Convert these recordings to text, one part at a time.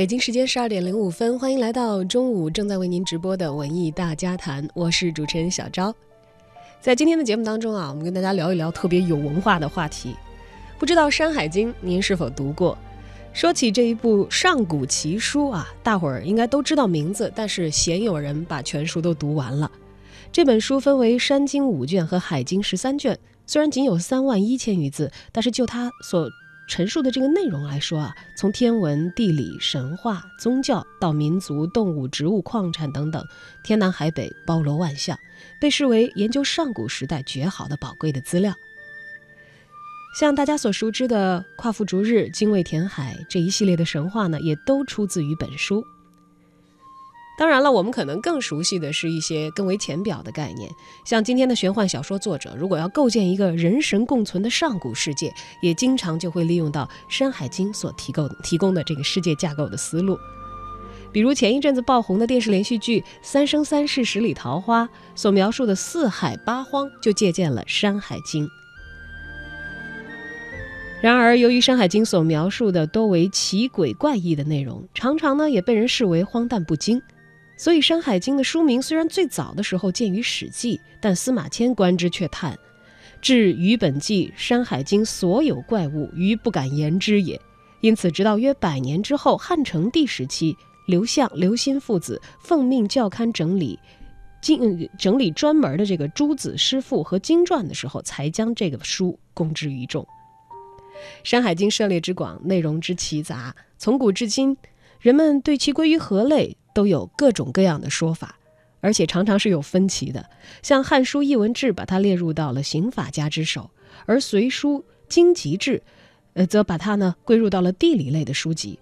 北京时间十二点零五分，欢迎来到中午正在为您直播的文艺大家谈，我是主持人小昭。在今天的节目当中啊，我们跟大家聊一聊特别有文化的话题。不知道《山海经》您是否读过？说起这一部上古奇书啊，大伙儿应该都知道名字，但是鲜有人把全书都读完了。这本书分为《山经》五卷和《海经》十三卷，虽然仅有三万一千余字，但是就它所陈述的这个内容来说啊，从天文、地理、神话、宗教到民族、动物、植物、矿产等等，天南海北包罗万象，被视为研究上古时代绝好的宝贵的资料。像大家所熟知的夸父逐日、精卫填海这一系列的神话呢，也都出自于本书。当然了，我们可能更熟悉的是一些更为浅表的概念，像今天的玄幻小说作者，如果要构建一个人神共存的上古世界，也经常就会利用到《山海经》所提供提供的这个世界架构的思路。比如前一阵子爆红的电视连续剧《三生三世十里桃花》所描述的四海八荒，就借鉴了《山海经》。然而，由于《山海经》所描述的多为奇诡怪异的内容，常常呢也被人视为荒诞不经。所以，《山海经》的书名虽然最早的时候见于《史记》，但司马迁观之却叹：“至于本纪《山海经》所有怪物，余不敢言之也。”因此，直到约百年之后，汉成帝时期，刘向、刘歆父子奉命校勘整理经整理专门的这个诸子诗赋和经传的时候，才将这个书公之于众。《山海经》涉猎之广，内容之奇杂，从古至今，人们对其归于何类？都有各种各样的说法，而且常常是有分歧的。像《汉书·艺文志》把它列入到了刑法家之首，而《隋书·经籍志》，呃，则把它呢归入到了地理类的书籍。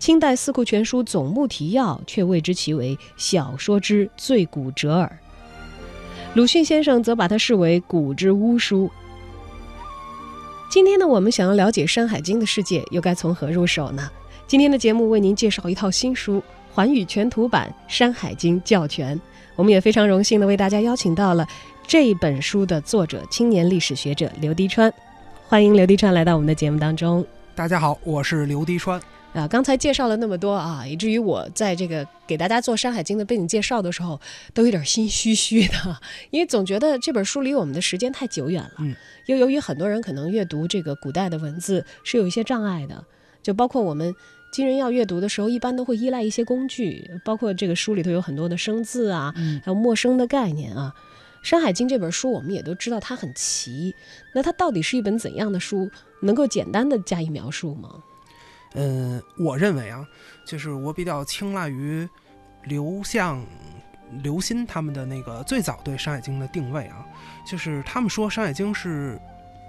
清代《四库全书总目提要》却谓之其为小说之最古者耳。鲁迅先生则把它视为古之巫书。今天呢，我们想要了解《山海经》的世界，又该从何入手呢？今天的节目为您介绍一套新书。环宇全图版《山海经教全》，我们也非常荣幸的为大家邀请到了这本书的作者、青年历史学者刘迪川，欢迎刘迪川来到我们的节目当中。大家好，我是刘迪川。啊，刚才介绍了那么多啊，以至于我在这个给大家做《山海经》的背景介绍的时候，都有点心虚虚的，因为总觉得这本书离我们的时间太久远了。嗯。又由于很多人可能阅读这个古代的文字是有一些障碍的，就包括我们。今人要阅读的时候，一般都会依赖一些工具，包括这个书里头有很多的生字啊，还有陌生的概念啊。《山海经》这本书，我们也都知道它很奇，那它到底是一本怎样的书？能够简单的加以描述吗？嗯，我认为啊，就是我比较青睐于刘向、刘歆他们的那个最早对《山海经》的定位啊，就是他们说《山海经》是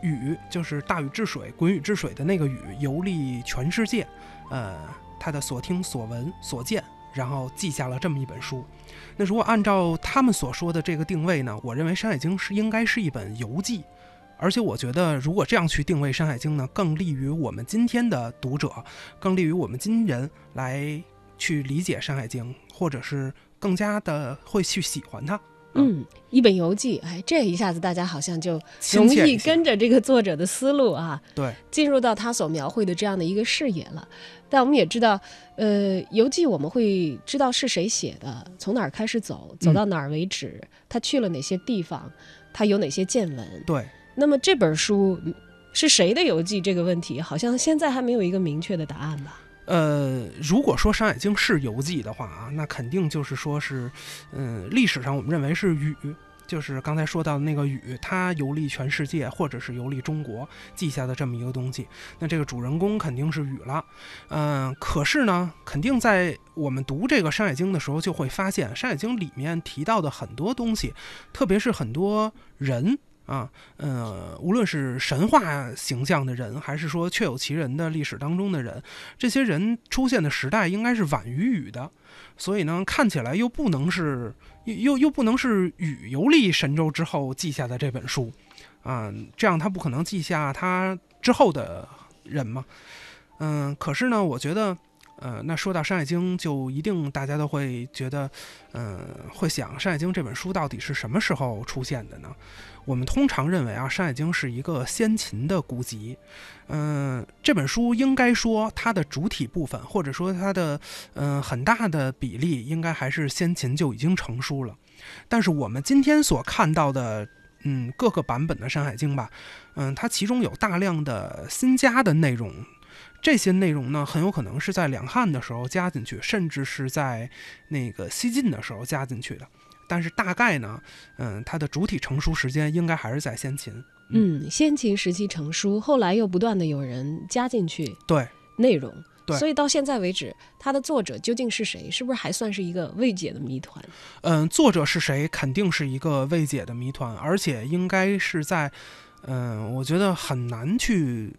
禹，就是大禹治水、滚禹治水的那个禹，游历全世界。呃，他的所听所闻所见，然后记下了这么一本书。那如果按照他们所说的这个定位呢？我认为《山海经》是应该是一本游记，而且我觉得如果这样去定位《山海经》呢，更利于我们今天的读者，更利于我们今人来去理解《山海经》，或者是更加的会去喜欢它。嗯，一本游记，哎，这一下子大家好像就容易跟着这个作者的思路啊，对，进入到他所描绘的这样的一个视野了。但我们也知道，呃，游记我们会知道是谁写的，从哪儿开始走，走到哪儿为止，他去了哪些地方，他有哪些见闻。对，那么这本书是谁的游记这个问题，好像现在还没有一个明确的答案吧。呃，如果说《山海经》是游记的话啊，那肯定就是说是，嗯，历史上我们认为是禹，就是刚才说到的那个禹，他游历全世界或者是游历中国记下的这么一个东西。那这个主人公肯定是禹了。嗯，可是呢，肯定在我们读这个《山海经》的时候，就会发现《山海经》里面提到的很多东西，特别是很多人。啊，呃，无论是神话形象的人，还是说确有其人的历史当中的人，这些人出现的时代应该是晚于禹的，所以呢，看起来又不能是又又又不能是禹游历神州之后记下的这本书，啊，这样他不可能记下他之后的人嘛，嗯，可是呢，我觉得，呃，那说到《山海经》，就一定大家都会觉得，嗯，会想《山海经》这本书到底是什么时候出现的呢？我们通常认为啊，《山海经》是一个先秦的古籍。嗯，这本书应该说它的主体部分，或者说它的嗯很大的比例，应该还是先秦就已经成书了。但是我们今天所看到的，嗯，各个版本的《山海经》吧，嗯，它其中有大量的新加的内容。这些内容呢，很有可能是在两汉的时候加进去，甚至是在那个西晋的时候加进去的。但是大概呢，嗯，它的主体成书时间应该还是在先秦。嗯，先秦时期成书，后来又不断的有人加进去对内容，对，所以到现在为止，它的作者究竟是谁，是不是还算是一个未解的谜团？嗯，作者是谁，肯定是一个未解的谜团，而且应该是在，嗯，我觉得很难去。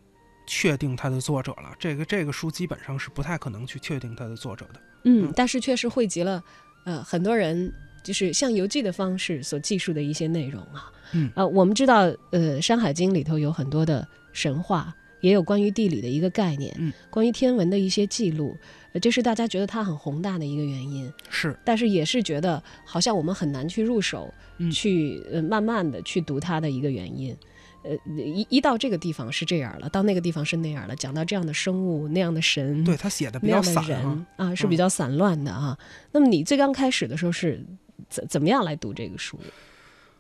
确定它的作者了，这个这个书基本上是不太可能去确定它的作者的。嗯，但是确实汇集了，呃，很多人就是像游记的方式所记述的一些内容啊。嗯，呃，我们知道，呃，《山海经》里头有很多的神话，也有关于地理的一个概念，嗯，关于天文的一些记录，呃，这是大家觉得它很宏大的一个原因。是，但是也是觉得好像我们很难去入手，去呃慢慢的去读它的一个原因。呃，一一到这个地方是这样了，到那个地方是那样了。讲到这样的生物、那样的神，对他写的比较散啊，是比较散乱的啊。那么你最刚开始的时候是怎怎么样来读这个书？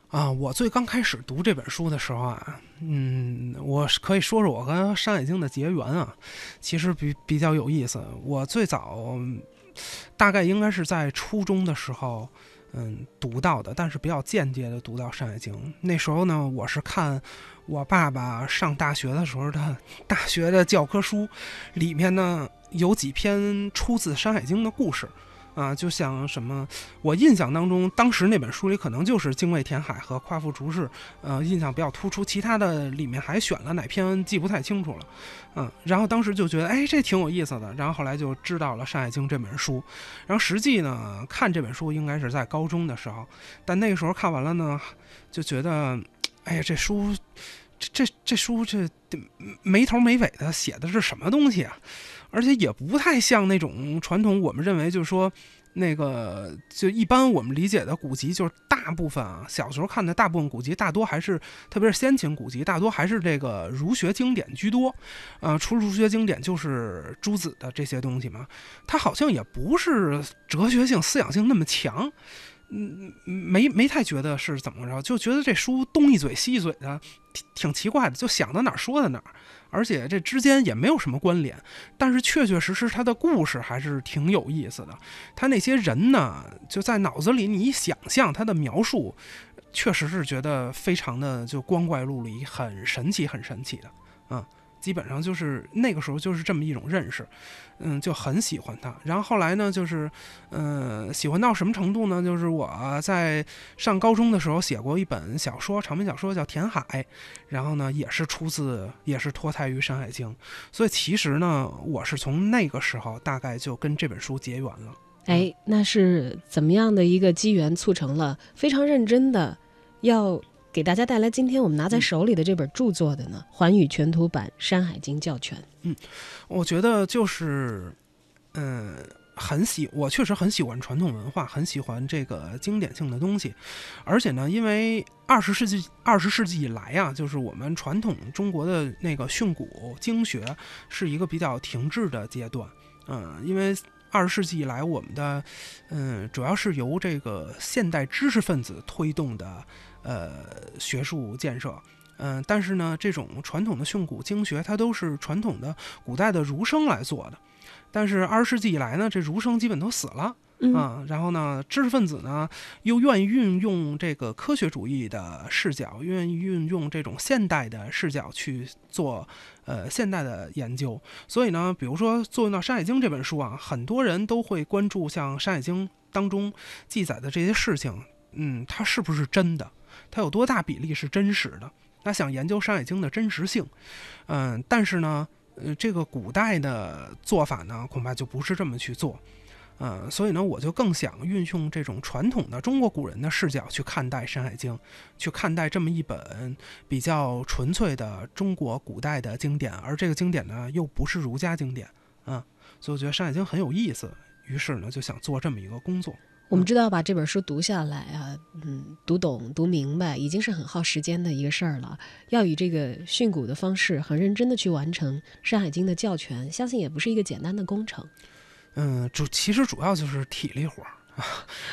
啊，我最刚开始读这本书的时候啊，嗯，我可以说说我跟《山海经》的结缘啊，其实比比较有意思。我最早大概应该是在初中的时候。嗯，读到的，但是比较间接的读到《山海经》。那时候呢，我是看我爸爸上大学的时候的大学的教科书，里面呢有几篇出自《山海经》的故事。啊，就像什么，我印象当中，当时那本书里可能就是精卫填海和夸父逐日，呃，印象比较突出。其他的里面还选了哪篇记不太清楚了，嗯，然后当时就觉得，哎，这挺有意思的。然后后来就知道了《山海经》这本书。然后实际呢，看这本书应该是在高中的时候，但那个时候看完了呢，就觉得，哎呀，这书，这这这书这没头没尾的写的是什么东西啊？而且也不太像那种传统，我们认为就是说，那个就一般我们理解的古籍，就是大部分啊，小时候看的大部分古籍，大多还是，特别是先秦古籍，大多还是这个儒学经典居多。呃，除了儒学经典，就是诸子的这些东西嘛。它好像也不是哲学性、思想性那么强。嗯，没没太觉得是怎么着，就觉得这书东一嘴西一嘴的，挺挺奇怪的，就想到哪儿说到哪儿。而且这之间也没有什么关联，但是确确实实他的故事还是挺有意思的。他那些人呢，就在脑子里你一想象他的描述，确实是觉得非常的就光怪陆离，很神奇，很神奇的，嗯。基本上就是那个时候就是这么一种认识，嗯，就很喜欢他。然后后来呢，就是，嗯，喜欢到什么程度呢？就是我在上高中的时候写过一本小说，长篇小说叫《填海》，然后呢，也是出自，也是脱胎于《山海经》。所以其实呢，我是从那个时候大概就跟这本书结缘了。哎，那是怎么样的一个机缘促成了非常认真的要？给大家带来今天我们拿在手里的这本著作的呢，《环宇全图版山海经教全》。嗯，我觉得就是，嗯，很喜，我确实很喜欢传统文化，很喜欢这个经典性的东西。而且呢，因为二十世纪二十世纪以来啊，就是我们传统中国的那个训诂经学是一个比较停滞的阶段。嗯，因为二十世纪以来，我们的嗯，主要是由这个现代知识分子推动的。呃，学术建设，嗯，但是呢，这种传统的训诂经学，它都是传统的古代的儒生来做的。但是二十世纪以来呢，这儒生基本都死了啊，然后呢，知识分子呢又愿意运用这个科学主义的视角，愿意运用这种现代的视角去做呃现代的研究。所以呢，比如说作用到《山海经》这本书啊，很多人都会关注像《山海经》当中记载的这些事情，嗯，它是不是真的？它有多大比例是真实的？那想研究《山海经》的真实性，嗯，但是呢，呃，这个古代的做法呢，恐怕就不是这么去做，嗯，所以呢，我就更想运用这种传统的中国古人的视角去看待《山海经》，去看待这么一本比较纯粹的中国古代的经典，而这个经典呢，又不是儒家经典，啊，所以我觉得《山海经》很有意思，于是呢就想做这么一个工作。我们知道把这本书读下来啊，嗯，读懂、读明白，已经是很耗时间的一个事儿了。要以这个训诂的方式，很认真的去完成《山海经》的教全，相信也不是一个简单的工程。嗯，主其实主要就是体力活儿啊，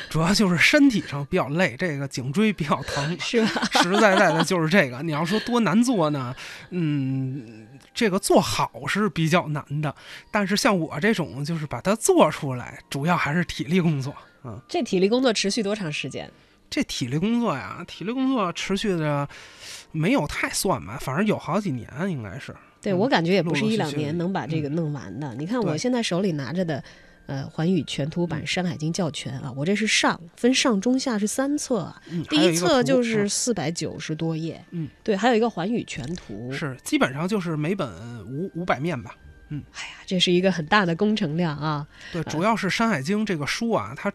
主要就是身体上比较累，这个颈椎比较疼，是吧？实实在在的就是这个。你要说多难做呢，嗯，这个做好是比较难的，但是像我这种，就是把它做出来，主要还是体力工作。嗯，这体力工作持续多长时间？这体力工作呀，体力工作持续的没有太算吧，反正有好几年，应该是。对我感觉也不是一两年能把这个弄完的。你看我现在手里拿着的，呃，《环宇全图版山海经教全》啊，我这是上分上中下是三册，第一册就是四百九十多页。嗯，对，还有一个《环宇全图》，是基本上就是每本五五百面吧。嗯，哎呀，这是一个很大的工程量啊。对，主要是《山海经》这个书啊，它。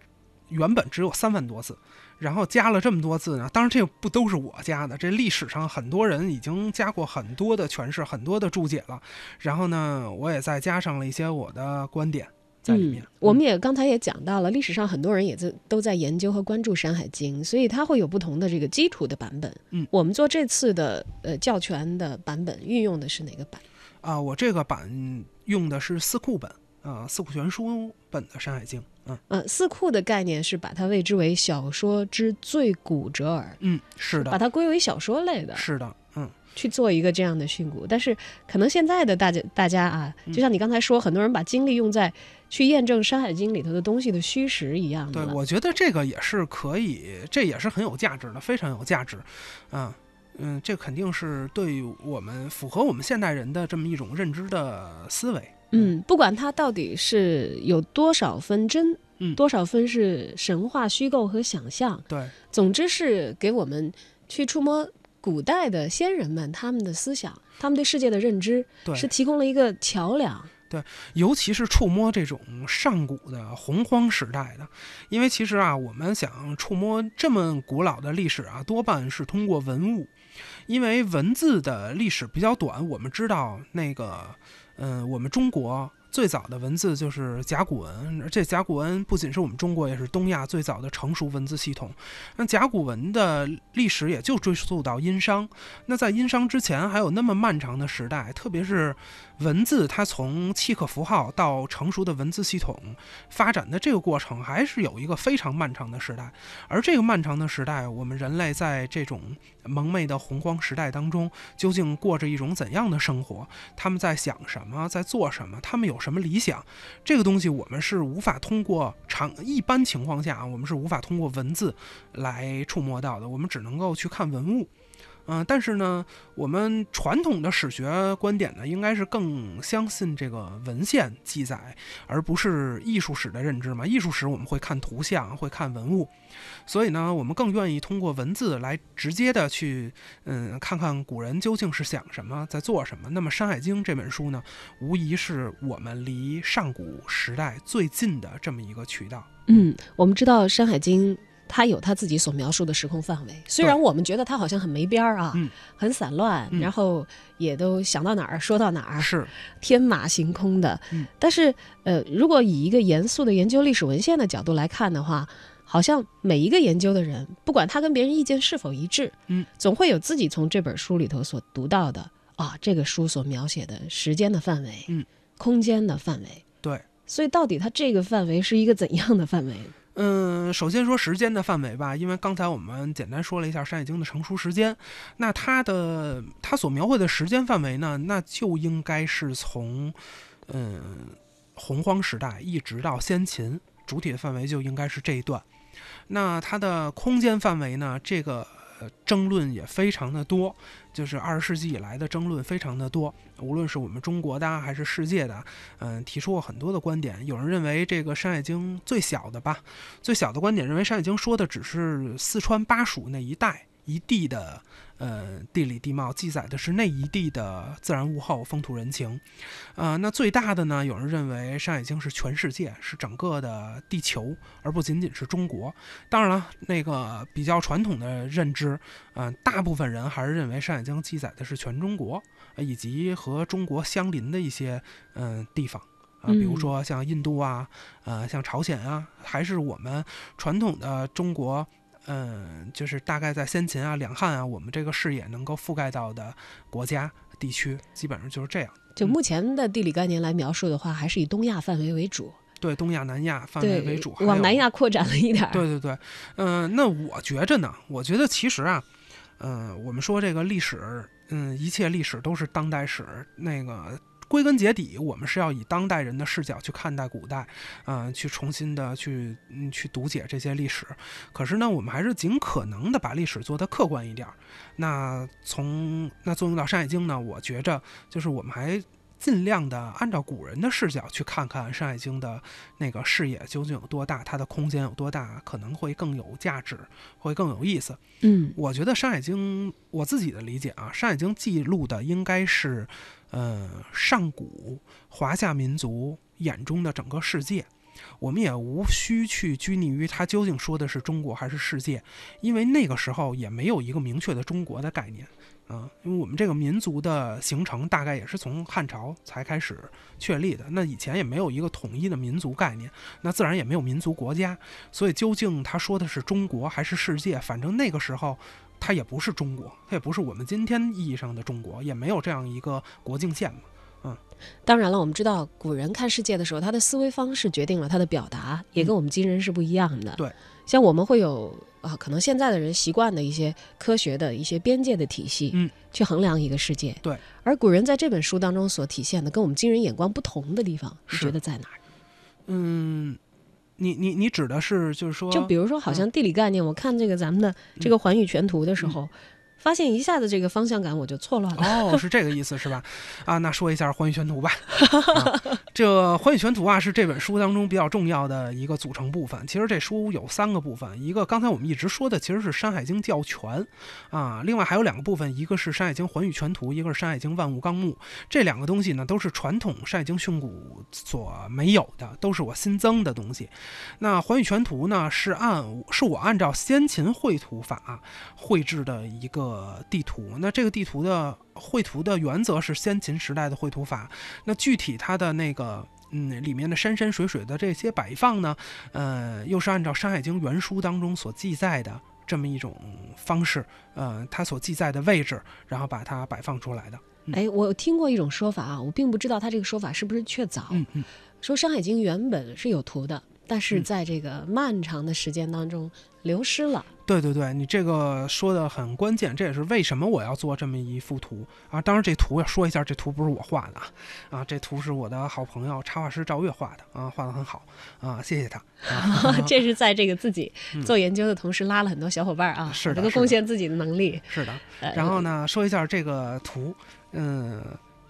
原本只有三万多字，然后加了这么多字呢。当然，这不都是我加的，这历史上很多人已经加过很多的诠释、很多的注解了。然后呢，我也再加上了一些我的观点在里面。我们也刚才也讲到了，历史上很多人也在都在研究和关注《山海经》，所以它会有不同的这个基础的版本。嗯，我们做这次的呃教全的版本，运用的是哪个版？啊，我这个版用的是四库本。啊，四库全书本的《山海经》，嗯，呃，四库的概念是把它谓之为小说之最古者耳，嗯，是的，把它归为小说类的，是的，嗯，去做一个这样的训诂。但是可能现在的大家大家啊，就像你刚才说，很多人把精力用在去验证《山海经》里头的东西的虚实一样的。对，我觉得这个也是可以，这也是很有价值的，非常有价值，嗯，嗯，这肯定是对我们符合我们现代人的这么一种认知的思维。嗯，不管它到底是有多少分真，嗯，多少分是神话、虚构和想象，对，总之是给我们去触摸古代的先人们他们的思想，他们对世界的认知，对，是提供了一个桥梁。对，尤其是触摸这种上古的洪荒时代的，因为其实啊，我们想触摸这么古老的历史啊，多半是通过文物，因为文字的历史比较短，我们知道那个。嗯，我们中国最早的文字就是甲骨文，而这甲骨文不仅是我们中国，也是东亚最早的成熟文字系统。那甲骨文的历史也就追溯到殷商。那在殷商之前，还有那么漫长的时代，特别是。文字它从契刻符号到成熟的文字系统发展的这个过程，还是有一个非常漫长的时代。而这个漫长的时代，我们人类在这种蒙昧的洪荒时代当中，究竟过着一种怎样的生活？他们在想什么，在做什么？他们有什么理想？这个东西我们是无法通过常一般情况下啊，我们是无法通过文字来触摸到的。我们只能够去看文物。嗯，但是呢，我们传统的史学观点呢，应该是更相信这个文献记载，而不是艺术史的认知嘛。艺术史我们会看图像，会看文物，所以呢，我们更愿意通过文字来直接的去，嗯，看看古人究竟是想什么，在做什么。那么《山海经》这本书呢，无疑是我们离上古时代最近的这么一个渠道。嗯，我们知道《山海经》。他有他自己所描述的时空范围，虽然我们觉得他好像很没边儿啊，很散乱，然后也都想到哪儿说到哪儿，是。天马行空的。但是，呃，如果以一个严肃的研究历史文献的角度来看的话，好像每一个研究的人，不管他跟别人意见是否一致，嗯，总会有自己从这本书里头所读到的啊，这个书所描写的时间的范围，嗯，空间的范围，对。所以，到底它这个范围是一个怎样的范围？嗯，首先说时间的范围吧，因为刚才我们简单说了一下《山海经》的成书时间，那它的它所描绘的时间范围呢，那就应该是从嗯洪荒时代一直到先秦，主体的范围就应该是这一段。那它的空间范围呢，这个。争论也非常的多，就是二十世纪以来的争论非常的多，无论是我们中国的还是世界的，嗯，提出过很多的观点。有人认为这个《山海经》最小的吧，最小的观点认为《山海经》说的只是四川巴蜀那一带一地的。呃，地理地貌记载的是那一地的自然物候、风土人情，呃，那最大的呢，有人认为《山海经》是全世界，是整个的地球，而不仅仅是中国。当然了，那个比较传统的认知，呃，大部分人还是认为《山海经》记载的是全中国，以及和中国相邻的一些嗯地方。啊，比如嗯说像印度啊，呃，像朝鲜啊，还是我们传统的中国。嗯，就是大概在先秦啊、两汉啊，我们这个视野能够覆盖到的国家地区，基本上就是这样。就目前的地理概念来描述的话，还是以东亚范围为主，对，东亚、南亚范围，为主，还往南亚扩展了一点儿。对对对，嗯、那我觉着呢，我觉得其实啊，嗯、我们说这个历史，嗯，一切历史都是当代史，那个。归根结底，我们是要以当代人的视角去看待古代，嗯、去重新的去嗯去读解这些历史。可是呢，我们还是尽可能的把历史做得客观一点儿。那从那作用到《山海经》呢，我觉着就是我们还尽量的按照古人的视角去看看《山海经》的那个视野究竟有多大，它的空间有多大，可能会更有价值，会更有意思。嗯我觉得《山海经》，我自己的理解啊，《山海经》记录的应该是，呃，上古华夏民族眼中的整个世界。我们也无需去拘泥于它究竟说的是中国还是世界，因为那个时候也没有一个明确的中国的概念啊。因为我们这个民族的形成大概也是从汉朝才开始确立的，那以前也没有一个统一的民族概念，那自然也没有民族国家。所以究竟他说的是中国还是世界，反正那个时候它也不是中国，它也不是我们今天意义上的中国，也没有这样一个国境线嘛。嗯当然了，我们知道古人看世界的时候，他的思维方式决定了他的表达，也跟我们今人是不一样的。对，像我们会有啊，可能现在的人习惯的一些科学的一些边界的体系，嗯，去衡量一个世界。对，而古人在这本书当中所体现的，跟我们今人眼光不同的地方，你觉得在哪儿？嗯，你你你指的是就是说，就比如说，好像地理概念，我看这个咱们的这个环宇全图的时候，发现一下子这个方向感我就错乱了。哦，是这个意思是吧？啊，那说一下《环宇全图》吧。啊、这寰《宇全图》啊，是这本书当中比较重要的一个组成部分。其实这书有三个部分，一个刚才我们一直说的其实是《山海经教全》啊，另外还有两个部分，一个是《山海经环宇全图》，一个是《山海经万物纲目》。这两个东西呢，都是传统《山海经》训诂所没有的，都是我新增的东西。那《环宇全图》呢，是按是我按照先秦绘图法绘制的一个地图。那这个地图的绘图的原则是先秦时代的绘图法。那具体它的那个嗯里面的山山水水的这些摆放呢，呃，又是按照《山海经》原书当中所记载的这么一种方式，呃，它所记载的位置，然后把它摆放出来的。嗯哎，我听过一种说法啊，我并不知道他这个说法是不是确凿。嗯嗯，说《山海经》原本是有图的，但是嗯在这个漫长的时间当中流失了。对对对，你这个说的很关键，这也是为什么我要做这么一幅图啊。当然，这图要说一下，这图不是我画的啊，啊，这图是我的好朋友插画师赵月画的啊，画的很好啊，谢谢他。啊、这是在这个自己嗯做研究的同时，拉了很多小伙伴啊，是的是的贡献自己的能力。是的。呃然后？呢，说一下这个图，嗯，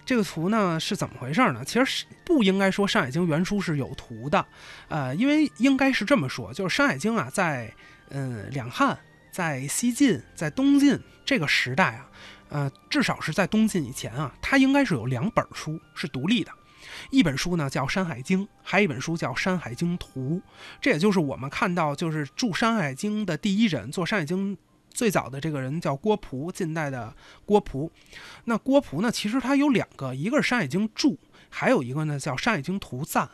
这个图呢是怎么回事呢？其实是不应该说《山海经》原书是有图的，呃，因为应该是这么说，就是《山海经》啊，在嗯两汉、在西晋、在东晋这个时代啊，呃，至少是在东晋以前啊，它应该是有两本书是独立的。一本书呢叫《山海经》，还有一本书叫《山海经图》，这也就是我们看到就是著《山海经》的第一人，做《山海经》最早的这个人叫郭璞，近代的郭璞。那郭璞呢，其实他有两个，一个是《山海经注》，还有一个呢叫《山海经图赞》。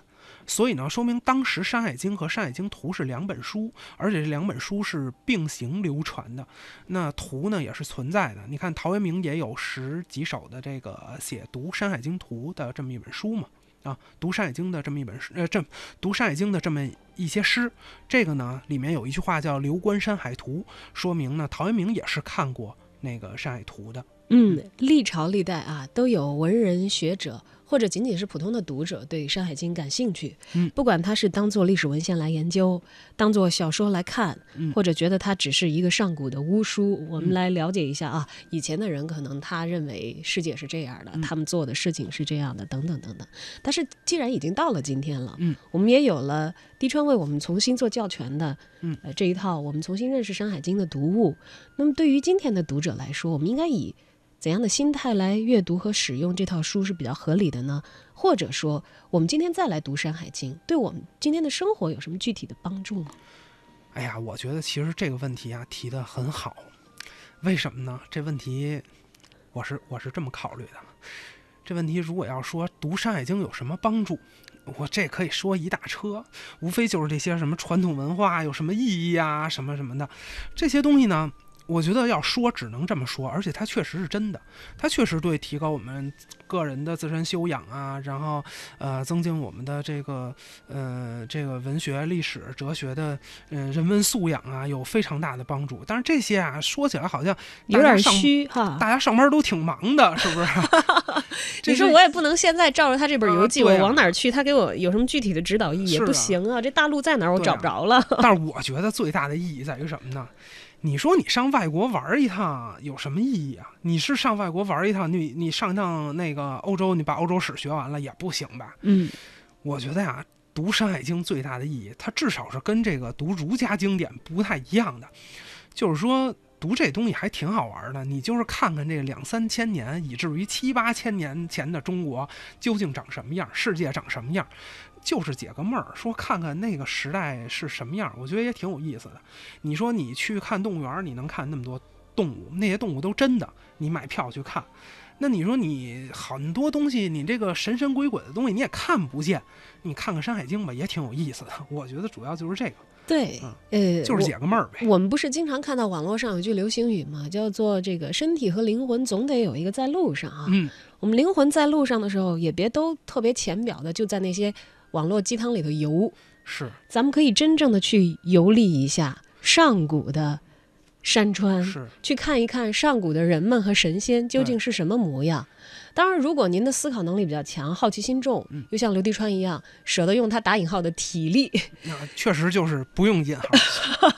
所以呢，说明当时《山海经》和《山海经图》是两本书，而且这两本书是并行流传的。那图呢也是存在的。你看陶渊明也有十几首的这个写读《山海经图》的这么一本书嘛。啊，读《山海经》的这么一本书，呃，这读《山海经》的这么一些诗，这个呢里面有一句话叫“流观山海图”，说明呢陶渊明也是看过那个《山海图》的。嗯，历朝历代啊，都有文人学者或者仅仅是普通的读者对《山海经》感兴趣。嗯不管他是当做历史文献来研究，当做小说来看，嗯或者觉得它只是一个上古的巫书，我们来了解一下啊，以前的人可能他认为世界是这样的，嗯他们做的事情是这样的，等等等等。但是既然已经到了今天了，嗯，我们也有了滴川为我们重新做教全的，嗯，呃这一套我们重新认识《山海经》的读物。那么对于今天的读者来说，我们应该以怎样的心态来阅读和使用这套书是比较合理的呢？或者说，我们今天再来读《山海经》，对我们今天的生活有什么具体的帮助吗？哎呀，我觉得其实这个问题啊提得很好，为什么呢？这问题我是我是这么考虑的。这问题如果要说读《山海经》有什么帮助，我这可以说一大车，无非就是这些什么传统文化有什么意义啊，什么什么的，这些东西呢。我觉得要说只能这么说，而且它确实是真的，它确实对提高我们个人的自身修养啊，然后呃增进我们的这个呃这个文学、历史、哲学的嗯人文素养啊有非常大的帮助。但是这些啊说起来好像有点虚哈，大家上班都挺忙的，是不是？你说我也不能现在照着他这本游记我往哪儿去，他给我有什么具体的指导意义也不行啊。这大陆在哪儿我找不着了。但是我觉得最大的意义在于什么呢？你说你上外国玩一趟有什么意义啊？你是上外国玩一趟，你你上一趟那个欧洲，你把欧洲史学完了也不行吧？嗯，我觉得呀，读《山海经》最大的意义，它至少是跟这个读儒家经典不太一样的，就是说读这东西还挺好玩的。你就是看看这两三千年，以至于七八千年前的中国究竟长什么样，世界长什么样。就是解个闷儿，说看看那个时代是什么样，我觉得也挺有意思的。你说你去看动物园，你能看那么多动物，那些动物都真的，你买票去看。那你说你很多东西，你这个神神鬼鬼的东西你也看不见，你看看《山海经》吧，也挺有意思的。我觉得主要就是这个。对，呃，就是解个闷儿呗。我们不是经常看到网络上有句流行语嘛，叫做“这个身体和灵魂总得有一个在路上啊”。嗯，我们灵魂在路上的时候，也别都特别浅表的，就在那些。网络鸡汤里头游是，咱们可以真正的去游历一下上古的山川，是。去看一看上古的人们和神仙究竟是什么模样。当然，如果您的思考能力比较强，好奇心重，又像刘迪川一样舍得用他打引号的体力，那确实就是不用引号。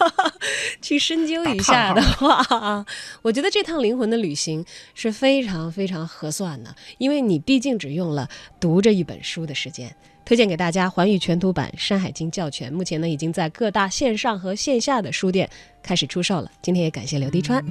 去深究一下的话，我觉得这趟灵魂的旅行是非常非常合算的，因为你毕竟只用了读这一本书的时间。推荐给大家环宇全图版《山海经》教全，目前呢已经在各大线上和线下的书店开始出售了。今天也感谢刘迪川。